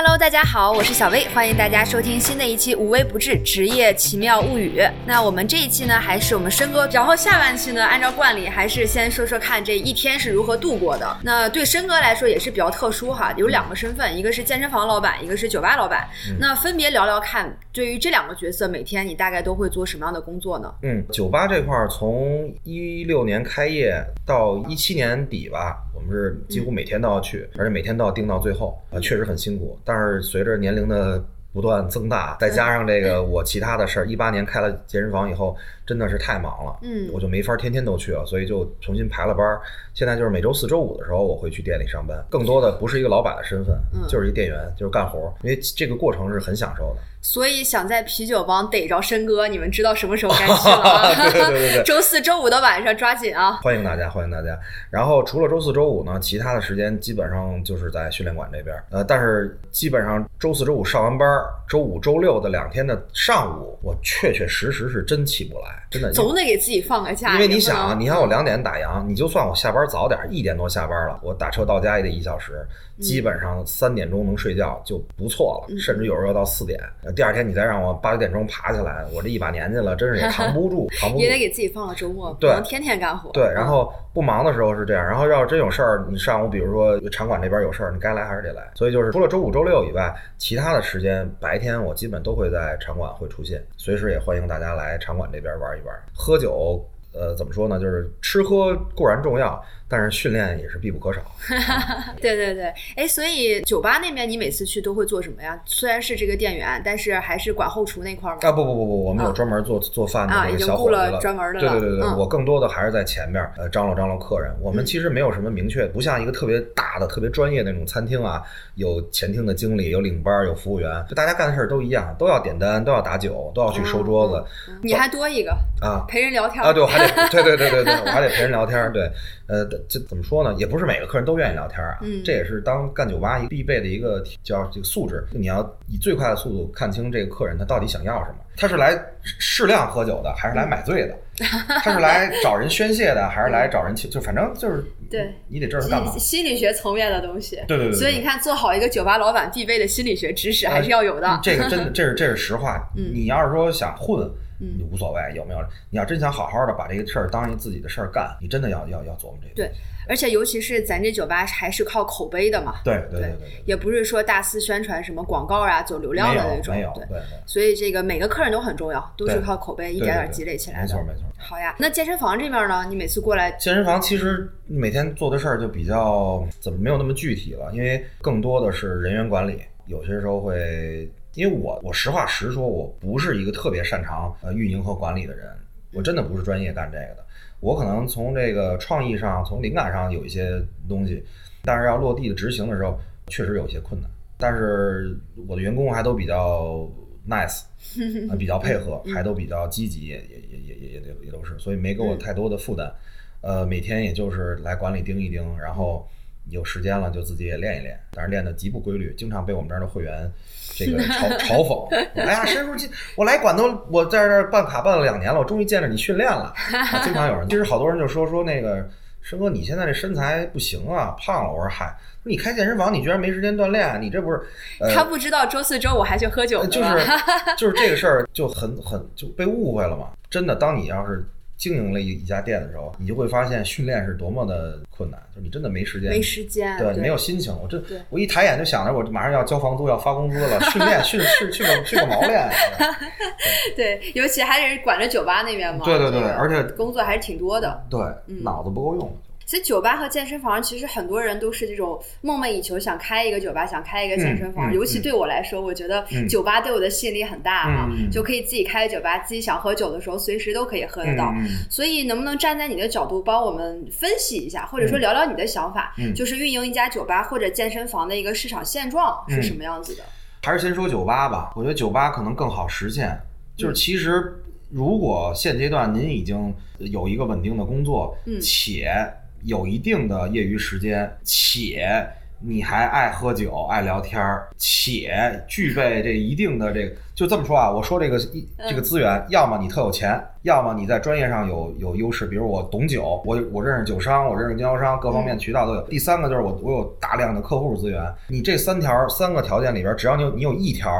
Hello，大家好，我是小薇，欢迎大家收听新的一期《无微不至职业奇妙物语》。那我们这一期呢，还是我们申哥，然后下半期呢，按照惯例，还是先说说看这一天是如何度过的。那对申哥来说也是比较特殊哈，有两个身份，一个是健身房老板，一个是酒吧老板。那分别聊聊看，对于这两个角色，每天你大概都会做什么样的工作呢？嗯，酒吧这块儿从一六年开业到一七年底吧，我们是几乎每天都要去，而且每天都要盯到最后啊，确实很辛苦。但是随着年龄的不断增大，再加上这个我其他的事儿，一八年开了健身房以后，真的是太忙了，嗯我就没法天天都去了，所以就重新排了班儿。现在就是每周四周五的时候，我会去店里上班，更多的不是一个老板的身份，嗯就是一店员，就是干活儿，因为这个过程是很享受的。所以想在啤酒帮逮着申哥，你们知道什么时候该去了 啊？对对对对对 周四周五的晚上抓紧啊！欢迎大家，欢迎大家。然后除了周四周五呢，其他的时间基本上就是在训练馆这边。呃，但是基本上周四周五上完班儿，周五周六的两天的上午，我确确实实是真起不来，真的。总得给自己放个假。因为你想啊，你看我两点打烊，你就算我下班早点，一点多下班了，我打车到家也得一小时，基本上三点钟能睡觉就不错了，嗯甚至有时候要到四点。呃第二天你再让我八九点钟爬起来，我这一把年纪了，真是也扛不住，扛不住 也。得给自己放个周末，不对能天天干活。对，然后不忙的时候是这样，然后要是真有事儿，你上午比如说场馆这边有事儿，你该来还是得来。所以就是除了周五、周六以外，其他的时间白天我基本都会在场馆会出现，随时也欢迎大家来场馆这边玩玩一玩。喝酒，呃，怎么说呢？就是吃喝固然重要，但是训练也是必不可少。对 对对，哎，所以酒吧那边你每次去都会做什么呀？虽然是这个店员，但是还是管后厨那块儿吗？啊不不不不，我们有啊专门做做饭的啊这个已经雇了小伙子了。专门的了对对对对，嗯我更多的还是在前面，呃，张罗张罗客人。我们嗯其实没有什么明确，不像一个特别大的、特别专业的那种餐厅啊，有前厅的经理，有领班，有服务员，就大家干的事儿都一样，都要点单，都要打酒，都要去收桌子嗯你还多一个啊。陪人聊天啊，对，我还得，对对对对对，我还得陪人聊天，对，呃，这怎么说呢？也不是每个客人都愿意聊天儿啊，嗯这也是当干酒吧一个必备的一个叫这个素质，你要以最快的速度看清这个客人他到底想要什么，他是来适量喝酒的，还是来买醉的？他是来找人宣泄的，还是来找人去？就反正就是，对，你得知道他干嘛。心理学层面的东西。对对对对所以你看，做好一个酒吧老板必备的心理学知识还是要有的。这个真的，这是这是实话。嗯你要是说想混，嗯你无所谓有没有。你要真想好好的把这个事儿当一自己的事儿干，你真的要要要琢磨这个。对而且尤其是咱这酒吧还是靠口碑的嘛，对对对也不是说大肆宣传什么广告啊、走流量的那种。有没有，对对，对。所以这个每个客人都很重要，都是靠口碑一点点积累起来的。没错没错。好呀，那健身房这边呢？你每次过来，健身房其实每天做的事儿就比较怎么没有那么具体了，因为更多的是人员管理，有些时候会，因为我我实话实说，我不是一个特别擅长呃运营和管理的人，我真的不是专业干这个的，我可能从这个创意上、从灵感上有一些东西，但是要落地的执行的时候，确实有一些困难。但是我的员工还都比较 nice，呃，比较配合，还都比较积极，也也也也也也也都是，所以没给我太多的负担。呃，每天也就是来管理盯一盯，然后有时间了就自己也练一练，但是练的极不规律，经常被我们这儿的会员 这个嘲嘲讽。哎呀，申书记我来馆都我在这儿办卡办了两年了，我终于见着你训练了。啊经常有人，其实好多人就说说那个申哥，你现在这身材不行啊，胖了。我说嗨，你开健身房，你居然没时间锻炼，你这不是？呃、他不知道周四周五还去喝酒呢就是就是这个事儿就很很就被误会了嘛。真的，当你要是经营了一一家店的时候，你就会发现训练是多么的困难，就你真的没时间，没时间，对，没有心情。我这我一抬眼就想着我马上要交房租，要发工资了，训练训训训个训个毛练。对，尤其还是管着酒吧那边嘛，对对对而且工作还是挺多的。对，嗯脑子不够用。所以酒吧和健身房，其实很多人都是这种梦寐以求，想开一个酒吧，想开一个健身房。嗯嗯尤其对我来说，我觉得嗯酒吧对我的吸引力很大啊，就可以自己开酒吧，自己想喝酒的时候，随时都可以喝得到。嗯所以，能不能站在你的角度帮我们分析一下，或者说聊聊你的想法，嗯就是运营一家酒吧或者健身房的一个市场现状是什么样子的？还是先说酒吧吧，我觉得酒吧可能更好实现。就是其实，如果现阶段您已经有一个稳定的工作，嗯且有一定的业余时间，且你还爱喝酒、爱聊天儿，且具备这一定的这个，就这么说啊，我说这个一这个资源，要么你特有钱，要么你在专业上有有优势，比如我懂酒，我我认识酒商，我认识经销商，各方面渠道都有。第三个就是我我有大量的客户资源。你这三条三个条件里边，只要你有你有一条，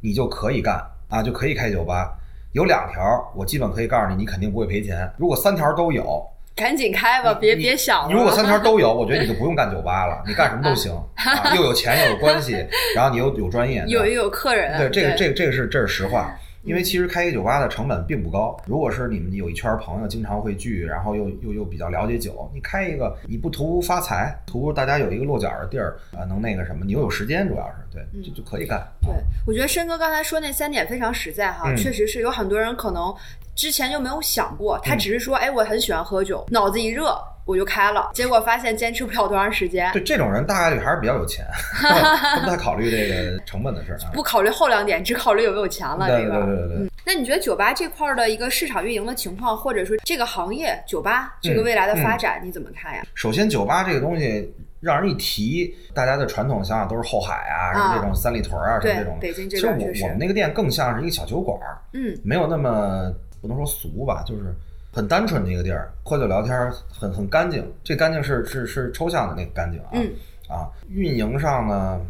你就可以干啊，就可以开酒吧。有两条，我基本可以告诉你，你肯定不会赔钱。如果三条都有，赶紧开吧，别别想了。你如果三条都有，我觉得你就不用干酒吧了，你干什么都行，啊、又有钱又有关系，然后你又有专业，有又有客人，对这个这个这个是这是实话。因为其实开一个酒吧的成本并不高，如果是你们有一圈朋友经常会聚，然后又又又比较了解酒，你开一个你不图发财，图大家有一个落脚的地儿啊，能那个什么，你又有时间，主要是对，就就可以干。对，我觉得申哥刚才说那三点非常实在哈，嗯确实是有很多人可能之前就没有想过，他嗯只是说，哎，我很喜欢喝酒，脑子一热我就开了，结果发现坚持不了多长时间，对这种人大概率还是比较有钱，他不太考虑这个成本的事儿啊。不考虑后两点，只考虑有没有钱了，对这个。对对对对嗯，那你觉得酒吧这块儿的一个市场运营的情况，或者说这个行业酒吧这个未来的发嗯展，你怎么看呀？首先，酒吧这个东西让人一提，大家的传统想法都是后海啊，什么这种三里屯啊，什么这种。北京这其实我我们那个店更像是一个小酒馆儿，嗯没有那么不能说俗吧，就是很单纯的一个地儿，喝酒聊天儿很很干净。这干净是是是抽象的那个干净啊、嗯啊。运营上呢，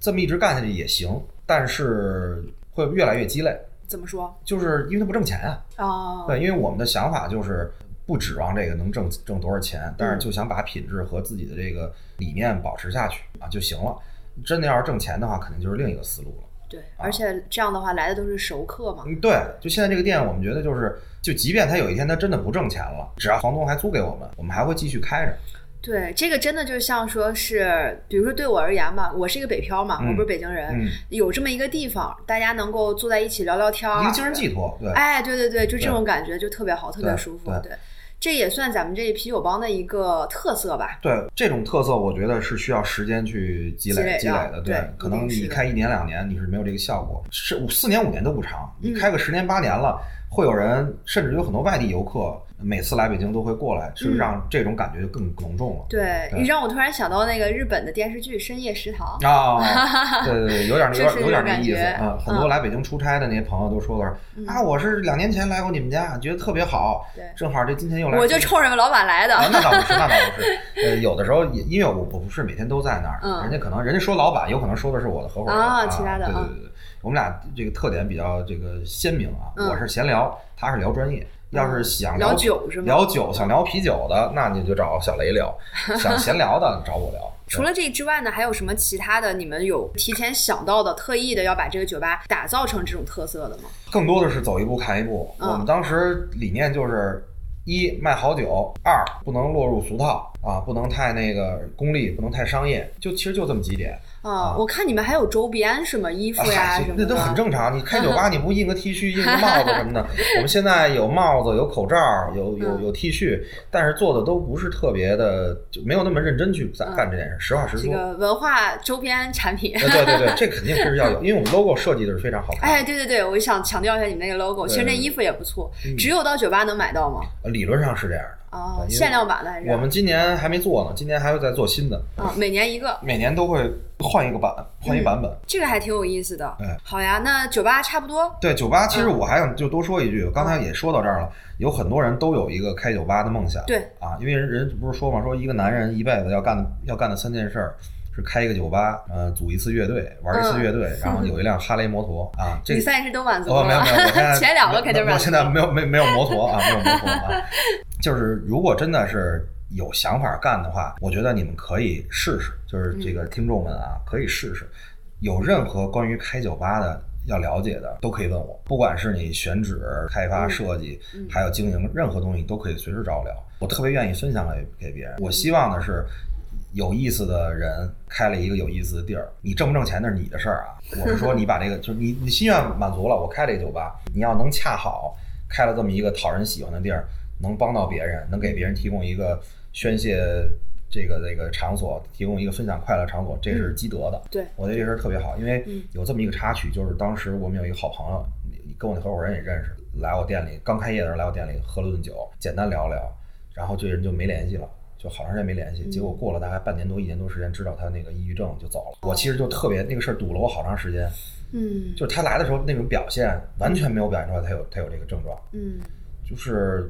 这么一直干下去也行，但是会越来越鸡肋，怎么说？就是因为它不挣钱啊。哦，对，因为我们的想法就是不指望这个能挣挣多少钱，但是就想把品质和自己的这个理念保持下去啊就行了。真的要是挣钱的话，肯定就是另一个思路了。对，而且这样的话来的都是熟客嘛。嗯，对，就现在这个店，我们觉得就是，就即便他有一天他真的不挣钱了，只要房东还租给我们，我们还会继续开着。对，这个真的就像说是，比如说对我而言吧，我是一个北漂嘛，嗯我不是北京人，嗯，有这么一个地方，大家能够坐在一起聊聊天儿，一个精神寄托，对，哎，对对对，就这种感觉就特别好，特别舒服。对对，这也算咱们这啤酒帮的一个特色吧。对，这种特色我觉得是需要时间去积累积累的的。对可能你开一年两年你是没有这个效果，是五四年五年都不长，你嗯开个十年八年了，会有人甚至有很多外地游客每次来北京都会过来，是嗯让这种感觉就更浓重了。对，对你让我突然想到那个日本的电视剧《深夜食堂》。啊，对对对，有点有就是点有点那意思感觉啊。很多来北京出差的那些朋友都说的嗯是啊，我是两年前来过你们家，觉得特别好，对，正好这今天又来，我就冲着老板来的。啊，那倒不是，那倒不是。呃，有的时候也因为我我不是每天都在那儿，嗯人家可能人家说老板，有可能说的是我的合伙人啊其他的啊对对对对，我们俩这个特点比较这个鲜明啊。嗯我是闲聊，他是聊专业。要是想聊啤酒是吗聊酒，想聊啤酒的，那你就找小雷聊；想闲聊的，找我聊。除了这之外呢，还有什么其他的？你们有提前想到的，特意的要把这个酒吧打造成这种特色的吗？更多的是走一步看一步。嗯我们当时理念就是：一卖好酒，二不能落入俗套啊，不能太那个功利，不能太商业，就其实就这么几点。啊，我看你们还有周边是吗？衣服呀啊什么的。那都很正常。你开酒吧，你不印个 T 恤、印个帽子什么的？我们现在有帽子、有口罩、有有嗯有 T 恤，但是做的都不是特别的，就没有那么认真去干这件事。实话实说。这个文化周边产品。呃对对对，这肯定是要有，因为我们 logo 设计的是非常好看。哎，对对对，我想强调一下你们那个 logo，其实那衣服也不错，嗯只有到酒吧能买到吗？呃理论上是这样的。哦，对因为限量版的还是？我们今年还没做呢，今年还会再做新的，啊，每年一个，每年都会换一个版，换一版本。这个还挺有意思的。哎好呀，那酒吧差不多。对酒吧，其实嗯我还想就多说一句，刚才也说到这儿了，有很多人都有一个开酒吧的梦想。对啊，因为人人不是说嘛，说一个男人一辈子要干的要干的三件事儿。是开一个酒吧，呃，组一次乐队，玩一次乐队，然后有一辆哈雷摩托啊。这你三是都满足哦，了，没有没有，我现在 前两个肯定满足。我现在没有没没有摩托啊，没有摩托啊。就是如果真的是有想法干的话，我觉得你们可以试试。就是这个听众们啊，可以试试。有任何关于开酒吧的要了解的，都可以问我。不管是你选址、开发、嗯设计嗯，还有经营，任何东西都可以随时找我聊。我特别愿意分享给给别人。我希望的是。有意思的人开了一个有意思的地儿，你挣不挣钱那是你的事儿啊。我是说，你把这个 就是你你心愿满足了，我开这个酒吧，你要能恰好开了这么一个讨人喜欢的地儿，能帮到别人，能给别人提供一个宣泄这个这个场所，提供一个分享快乐场所，这是积德的。对我觉得这事儿特别好，因为嗯有这么一个插曲，就是当时我们有一个好朋友，你跟我那合伙人也认识，来我店里刚开业的时候来我店里喝了顿酒，简单聊聊，然后这人就没联系了。就好长时间没联系。嗯结果过了大概半年多一年多时间，知道他那个抑郁症就走了。我其实就特别那个事儿堵了我好长时间，嗯就是他来的时候那种表现完全没有表现出来他有他有这个症状，嗯就是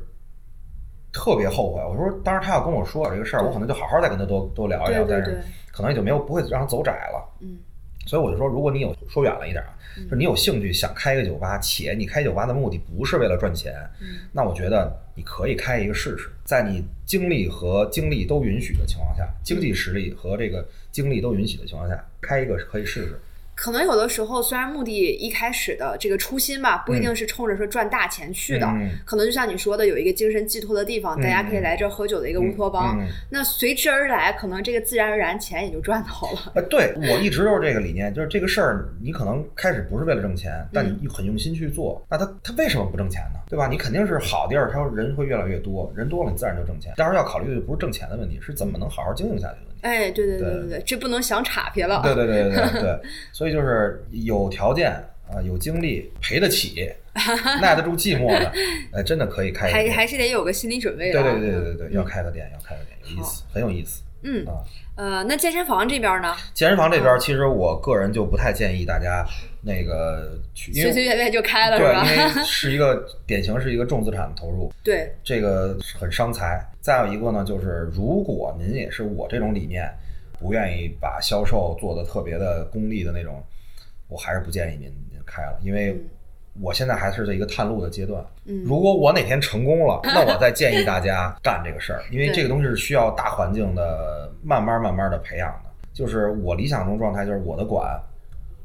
特别后悔。我说当时他要跟我说这个事儿，我可能就好好再跟他多多聊一聊，但是可能也就没有不会让他走窄了。嗯所以我就说，如果你有说远了一点就是你有兴趣想开一个酒吧，且你开酒吧的目的不是为了赚钱，嗯那我觉得你可以开一个试试，在你精力和精力都允许的情况下，经济实力和这个精力都允许的情况下，开一个可以试试。可能有的时候，虽然目的一开始的这个初心吧，不一定是冲着说赚大钱去的，嗯可能就像你说的，有一个精神寄托的地方，大家可以来这儿喝酒的一个乌托邦。那随之而来，可能这个自然而然钱也就赚到了。呃，对我一直都是这个理念，就是这个事儿，你可能开始不是为了挣钱，但嗯你很用心去做，那他他为什么不挣钱呢？对吧？你肯定是好地儿，他人会越来越多，人多了你自然就挣钱。当然要考虑的不是挣钱的问题，是怎么能好好经营下去的。哎，对对对对对对，这不能想岔劈了。对对对对对 对，所以就是有条件啊、有精力，赔得起，耐得住寂寞的，哎，真的可以开。还还是得有个心理准备的啊。对对对对对要开个店，要开个店，有意思，很有意思嗯啊。呃，那健身房这边呢，健身房这边，其实我个人就不太建议大家那个去，随随便便就开了是对，吧？因为 是一个典型是一个重资产的投入，对，这个很伤财。再有一个呢，就是如果您也是我这种理念，不愿意把销售做的特别的功利的那种，我还是不建议您您开了，因为嗯我现在还是在一个探路的阶段。嗯如果我哪天成功了，那我再建议大家干这个事儿，因为这个东西是需要大环境的慢慢慢慢的培养的。就是我理想中状态，就是我的馆，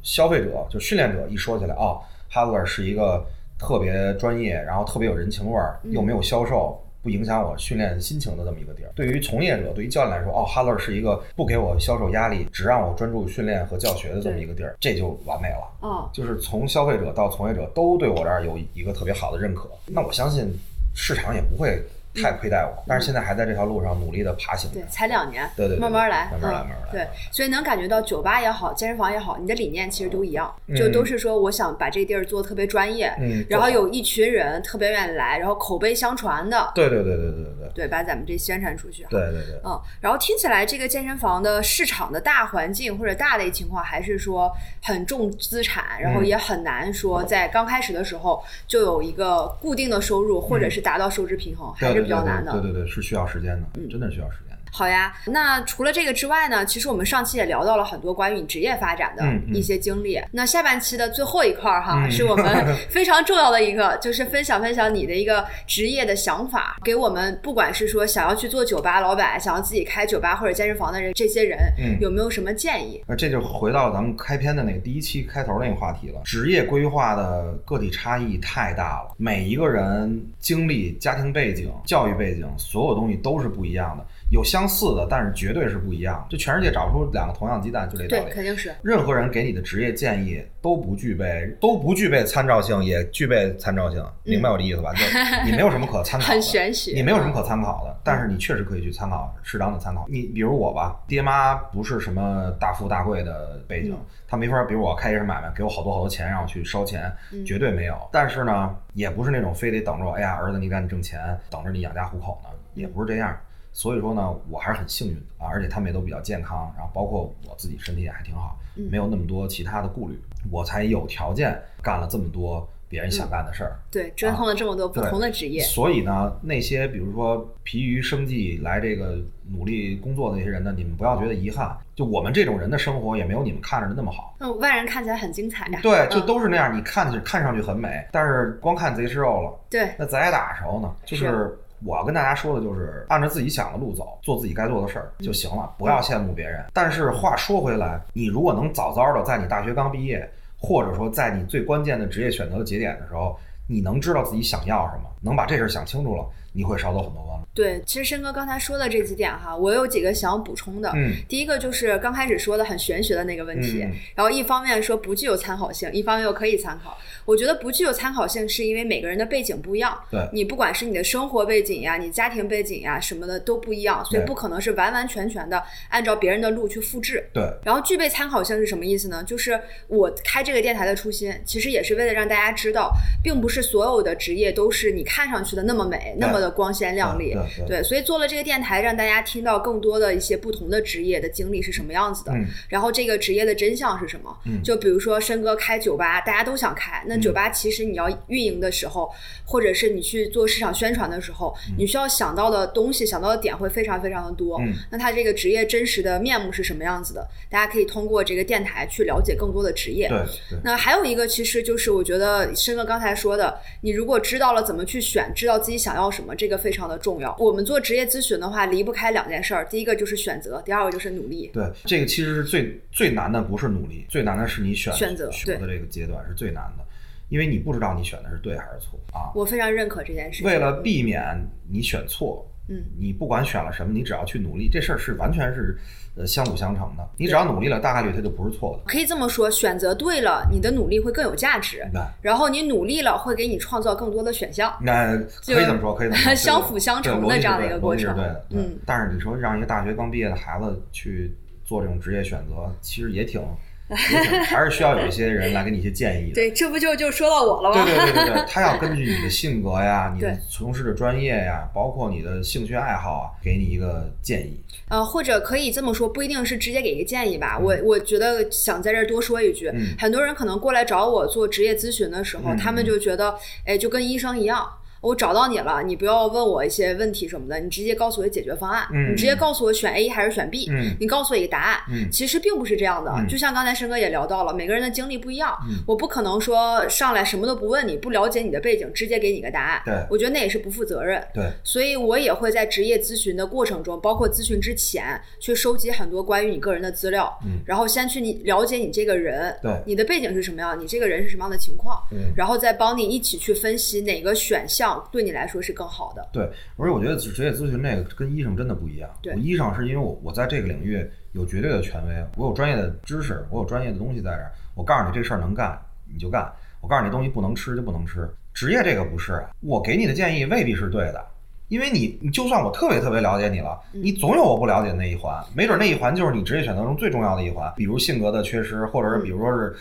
消费者就训练者一说起来，哦，哈德尔是一个特别专业，然后特别有人情味儿，嗯又没有销售。不影响我训练心情的这么一个地儿。对于从业者，对于教练来说，哦，哈勒是一个不给我销售压力，只让我专注训练和教学的这么一个地儿，这就完美了。嗯，就是从消费者到从业者都对我这儿有一个特别好的认可，那我相信市场也不会太亏待我，但是现在还在这条路上努力的爬行。对，才两年，对对，慢慢来，慢慢来，慢慢来。对，所以能感觉到酒吧也好，健身房也好，你的理念其实都一样，就都是说我想把这地儿做特别专业，嗯，然后有一群人特别愿意来，然后口碑相传的。对对对对对对对。对，把咱们这宣传出去。对对对。嗯，然后听起来这个健身房的市场的大环境或者大类情况，还是说很重资产，然后也很难说在刚开始的时候就有一个固定的收入，或者是达到收支平衡，还是。比较难的。对对对对，是需要时间的，真的是需要时间的。好呀，那除了这个之外呢，其实我们上期也聊到了很多关于你职业发展的一些经历。那下半期的最后一块儿哈，嗯是我们非常重要的一个，就是分享分享你的一个职业的想法，给我们不管是说想要去做酒吧老板，想要自己开酒吧或者健身房的人，这些人、嗯有没有什么建议？那这就回到咱们开篇的那个第一期开头那个话题了。职业规划的个体差异太大了，每一个人经历、家庭背景、教育背景，所有东西都是不一样的。有相似的，但是绝对是不一样。就全世界找不出两个同样鸡蛋，就这道对，理。肯定是。任何人给你的职业建议都不具备，都不具备参照性，也具备参照性，明白我的意思吧？就你没有什么可参考 很玄学你没有什么可参考的，但是你确实可以去参考，适当的参考。你比如我吧，爹妈不是什么大富大贵的背景，嗯他没法，比如我开一个买卖，给我好多好多钱让我去烧钱，嗯绝对没有。但是呢，也不是那种非得等着我，哎呀，儿子你赶紧挣钱，等着你养家糊口呢，也不是这样。所以说呢，我还是很幸运的啊，而且他们也都比较健康，然后包括我自己身体也还挺好，嗯没有那么多其他的顾虑，我才有条件干了这么多别人想干的事儿。对，折腾了这么多不同的职业，所以呢，那些比如说疲于生计来这个努力工作的那些人呢，你们不要觉得遗憾。就我们这种人的生活也没有你们看着的那么好。那外人看起来很精彩呀。对，就嗯都是那样，你看着看上去很美，但是光看贼吃肉了。对，那咱挨打时候呢，就是是我要跟大家说的就是，按照自己想的路走，做自己该做的事儿就行了，不要羡慕别人。但是话说回来，你如果能早早的在你大学刚毕业，或者说在你最关键的职业选择的节点的时候，你能知道自己想要什么，能把这事儿想清楚了，你会少走很多弯路。对，其实申哥刚才说的这几点哈，我有几个想要补充的。嗯第一个就是刚开始说的很玄学的那个问题，嗯然后一方面说不具有参考性，一方面又可以参考。我觉得不具有参考性，是因为每个人的背景不一样。对你不管是你的生活背景呀、你家庭背景呀什么的都不一样，所以不可能是完完全全的按照别人的路去复制。对，然后具备参考性是什么意思呢？就是我开这个电台的初心，其实也是为了让大家知道，并不是所有的职业都是你看上去的那么美、那么的的光鲜亮丽。对所以做了这个电台，让大家听到更多的一些不同的职业的经历是什么样子的，嗯然后这个职业的真相是什么。嗯就比如说申哥开酒吧，大家都想开，那酒吧其实你要运营的时候，或者是你去做市场宣传的时候，你需要想到的东西、想到的点会非常非常的多。嗯那他这个职业真实的面目是什么样子的？大家可以通过这个电台去了解更多的职业。对对，那还有一个，其实就是我觉得申哥刚才说的，你如果知道了怎么去选，知道自己想要什么，这个非常的重要。我们做职业咨询的话，离不开两件事儿，第一个就是选择，第二个就是努力。对，这个其实是最最难的，不是努力，最难的是你选选择选的这个阶段是最难的，因为你不知道你选的是对还是错啊。我非常认可这件事情。为了避免你选错，嗯，你不管选了什么，你只要去努力，这事儿是完全是呃相辅相成的。你只要努力了，大概率它就不是错的。可以这么说，选择对了，你的努力会更有价值。对，然后你努力了，会给你创造更多的选项。那可以这么说，可以这么说，相辅相成的这样的一个过程对嗯，但是你说让一个大学刚毕业的孩子去做这种职业选择，其实也挺 还是需要有一些人来给你一些建议的。对，这不就就说到我了吗？对对对对对，他要根据你的性格呀、你的从事的专业呀，包括你的兴趣爱好啊，给你一个建议。呃，或者可以这么说，不一定是直接给一个建议吧。我我觉得想在这儿多说一句，嗯很多人可能过来找我做职业咨询的时候，嗯他们就觉得，哎，就跟医生一样。我找到你了，你不要问我一些问题什么的，你直接告诉我解决方案，嗯你直接告诉我选 A 还是选 B，、嗯你告诉我一个答案。嗯其实并不是这样的，嗯就像刚才申哥也聊到了，每个人的经历不一样，嗯我不可能说上来什么都不问你，不了解你的背景，直接给你个答案。对我觉得那也是不负责任。对，所以我也会在职业咨询的过程中，包括咨询之前，去收集很多关于你个人的资料，嗯然后先去你了解你这个人，对你的背景是什么样，你这个人是什么样的情况，嗯然后再帮你一起去分析哪个选项对你来说是更好的。对，而且我觉得职业咨询这个跟医生真的不一样。对我医生是因为我我在这个领域有绝对的权威，我有专业的知识，我有专业的东西在这儿。我告诉你这事儿能干你就干，我告诉你东西不能吃就不能吃。职业这个不是，啊我给你的建议未必是对的。因为你，你就算我特别特别了解你了，你总有我不了解的那一环，没准那一环就是你职业选择中最重要的一环，比如性格的缺失，或者是比如说是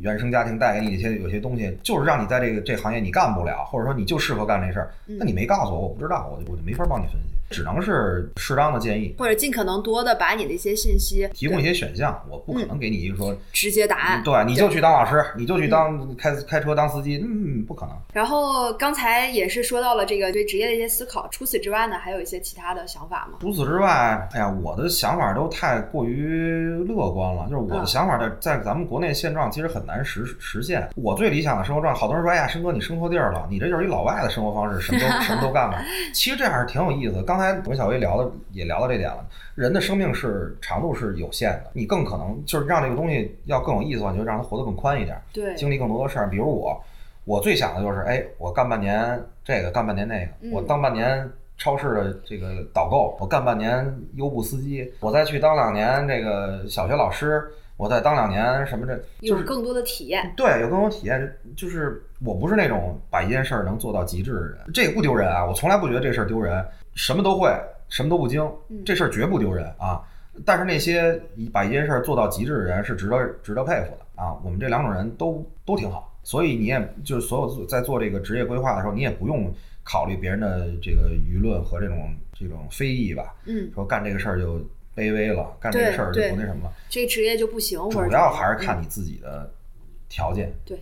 原生家庭带给你一些有些东西，就是让你在这个这行业你干不了，或者说你就适合干这事儿，那你没告诉我，我不知道，我就我就没法帮你分析，只能是适当的建议，或者尽可能多的把你的一些信息提供一些选项，我不可能给你一个说，直接答案。对，你就去当老师，你就去当开开车当司机，嗯，不可能。然后刚才也是说到了这个对职业的一些思考，除此之外呢，还有一些其他的想法吗？除此之外，哎呀，我的想法都太过于乐观了。就是我的嗯想法在在咱们国内现状其实很难实实现。我最理想的生活状态，好多人说，哎呀，申哥你生错地儿了，你这就是一老外的生活方式，什么都 什么都干了。其实这样是挺有意思的。刚才我跟小薇聊的也聊到这点了，人的生命是长度是有限的，你更可能就是让这个东西要更有意思的话，你就让它活得更宽一点，对，经历更多的事儿。比如我，我最想的就是，哎，我干半年这个，干半年那个，嗯我当半年超市的这个导购，我干半年优步司机，我再去当两年这个小学老师，我再当两年什么这，就是有更多的体验。对有更多体验。就是我不是那种把一件事儿能做到极致的人，这也不丢人啊，我从来不觉得这事儿丢人，什么都会，什么都不精嗯，这事儿绝不丢人啊。但是那些把一件事儿做到极致的人是值得值得佩服的啊。我们这两种人都都挺好，所以你也就是所有在做这个职业规划的时候，你也不用考虑别人的这个舆论和这种这种非议吧。嗯，说干这个事儿就卑微了，干这个事儿就不那什么了。这职业就不行，主要还是看嗯你自己的条件。对，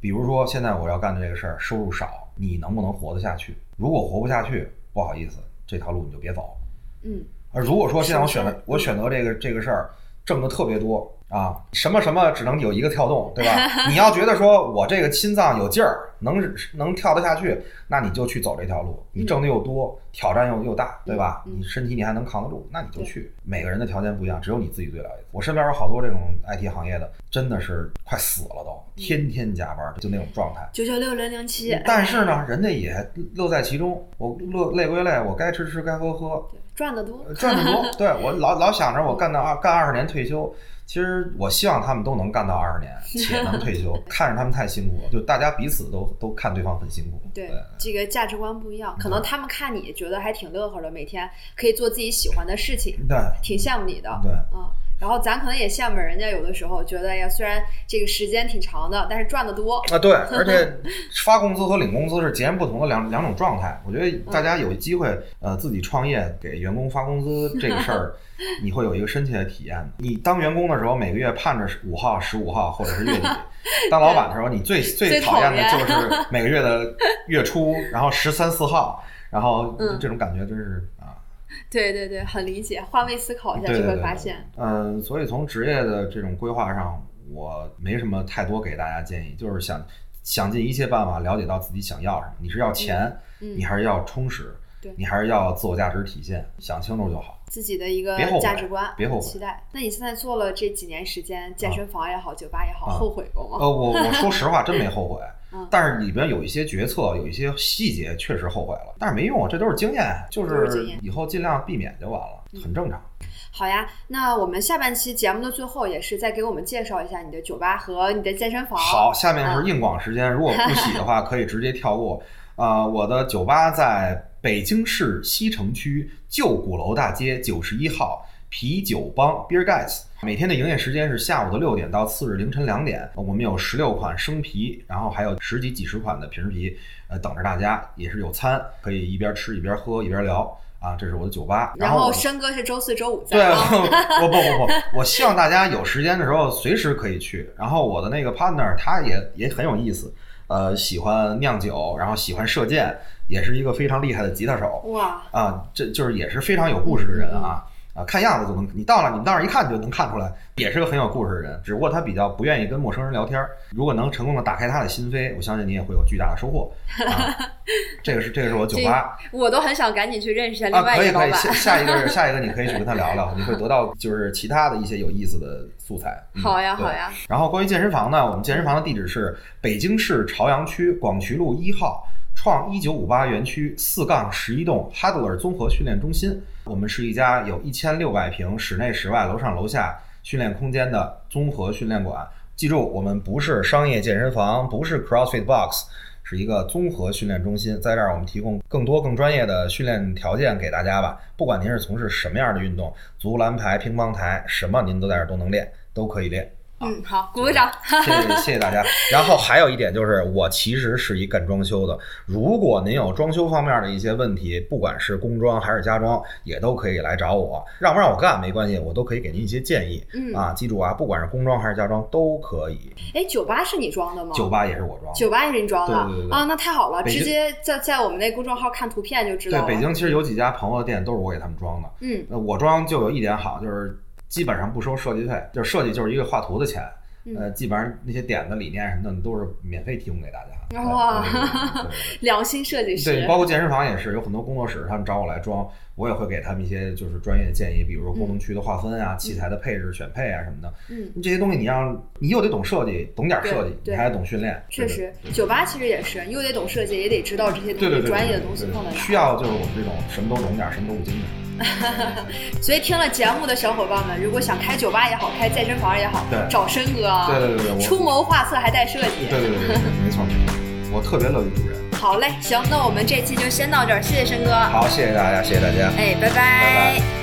比如说现在我要干的这个事儿，收入少，你能不能活得下去？如果活不下去，不好意思，这条路你就别走。嗯，而如果说现在我选择我选择这个这个事儿，挣的特别多啊，什么什么只能有一个跳动，对吧？你要觉得说我这个心脏有劲儿，能能跳得下去，那你就去走这条路。你挣的又多，挑战又又大，对吧？你身体你还能扛得住，那你就去。每个人的条件不一样，只有你自己最了解。我身边有好多这种 IT 行业的，真的是快死了都，天天加班，就那种状态。九九六零零七，但是呢，人家也乐在其中。我乐累归累，我该吃吃，该喝喝，对赚得多，赚得多。对我老老想着我干到二干二十年退休，其实我希望他们都能干到二十年，且能退休。看着他们太辛苦了，就大家彼此都都看对方很辛苦。对，这个价值观不一样，可能他们看你觉得还挺乐呵的，每天可以做自己喜欢的事情，对挺羡慕你的。对。嗯，然后咱可能也羡慕人家，有的时候觉得呀，虽然这个时间挺长的，但是赚的多。啊，对，而且发工资和领工资是截然不同的两两种状态。我觉得大家有机会呃自己创业给员工发工资这个事儿，你会有一个深切的体验。你当员工的时候，每个月盼着五号、十五号或者是月底；当老板的时候，你最最讨厌的就是每个月的月初，然后十三四号，然后这种感觉真是啊。对对对，很理解，换位思考一下就会发现。嗯，所以从职业的这种规划上，我没什么太多给大家建议，就是想想尽一切办法了解到自己想要什么。你是要钱，你还是要充实？你还是要自我价值体现，想清楚就好。自己的一个价值观，别后悔。期待。那你现在做了这几年时间，健身房也好，酒吧也好，后悔过吗？呃，我我说实话，真没后悔。但是里边有一些决策，有一些细节确实后悔了，但是没用，这都是经验，就是以后尽量避免就完了，很正常。好呀，那我们下半期节目的最后也是再给我们介绍一下你的酒吧和你的健身房。好，下面是硬广时间，如果不喜的话可以直接跳过。啊，我的酒吧在北京市西城区旧鼓楼大街九十一号啤酒帮 Beer Guys。每天的营业时间是下午的六点到次日凌晨两点。我们有十六款生啤，然后还有十几几十款的瓶啤，呃，等着大家。也是有餐，可以一边吃一边喝一边聊。啊，这是我的酒吧。然后申哥是周四周五在。对，不不不不，我希望大家有时间的时候随时可以去。然后我的那个 partner 他也也很有意思。呃，喜欢酿酒，然后喜欢射箭，也是一个非常厉害的吉他手。哇！啊，这就是也是非常有故事的人啊。啊，看样子就能，你到了，你到那儿一看就能看出来，也是个很有故事的人。只不过他比较不愿意跟陌生人聊天。如果能成功的打开他的心扉，我相信你也会有巨大的收获。这个是这个是我酒吧，我都很想赶紧去认识一下另外一个可以可以，下下一个下一个你可以去跟他聊聊，你会得到就是其他的一些有意思的素材。好呀好呀。然后关于健身房呢，我们健身房的地址是北京市朝阳区广渠路一号。创一九五八园区四杠十一栋 Hadler 综合训练中心，我们是一家有一千六百平室内室外楼上楼下训练空间的综合训练馆。记住，我们不是商业健身房，不是 CrossFit Box，是一个综合训练中心。在这儿，我们提供更多更专业的训练条件给大家吧。不管您是从事什么样的运动，足篮排、乒乓台，什么您都在这儿都能练，都可以练。嗯，好，鼓个掌，谢谢 谢谢大家。然后还有一点就是，我其实是一干装修的。如果您有装修方面的一些问题，不管是工装还是家装，也都可以来找我。让不让我干没关系，我都可以给您一些建议。嗯啊，记住啊，不管是工装还是家装都可以。哎，酒吧是你装的吗？酒吧也是我装。酒吧也是你装的？对对对。啊，那太好了，直接在在我们那公众号看图片就知道了。对，北京其实有几家朋友的店都是我给他们装的。嗯，那我装就有一点好，就是基本上不收设计费，就是设计就是一个画图的钱。呃，基本上那些点子、理念什么的都是免费提供给大家。哇，良心设计师。对，包括健身房也是，有很多工作室他们找我来装，我也会给他们一些就是专业的建议，比如说功能区的划分啊、器材的配置、选配啊什么的。嗯，这些东西你让你又得懂设计，懂点设计，你还得懂训练。确实，酒吧其实也是，又得懂设计，也得知道这些东西专业的东西放在哪。需要就是我们这种什么都懂点，什么都不精的。所以听了节目的小伙伴们，如果想开酒吧也好，开健身房也好，对，找申哥，对对对对，出谋划策还带设计，对对对，没错没错，我特别乐于助人。好嘞，行，那我们这期就先到这儿，谢谢申哥。好，谢谢大家，谢谢大家，哎，拜拜。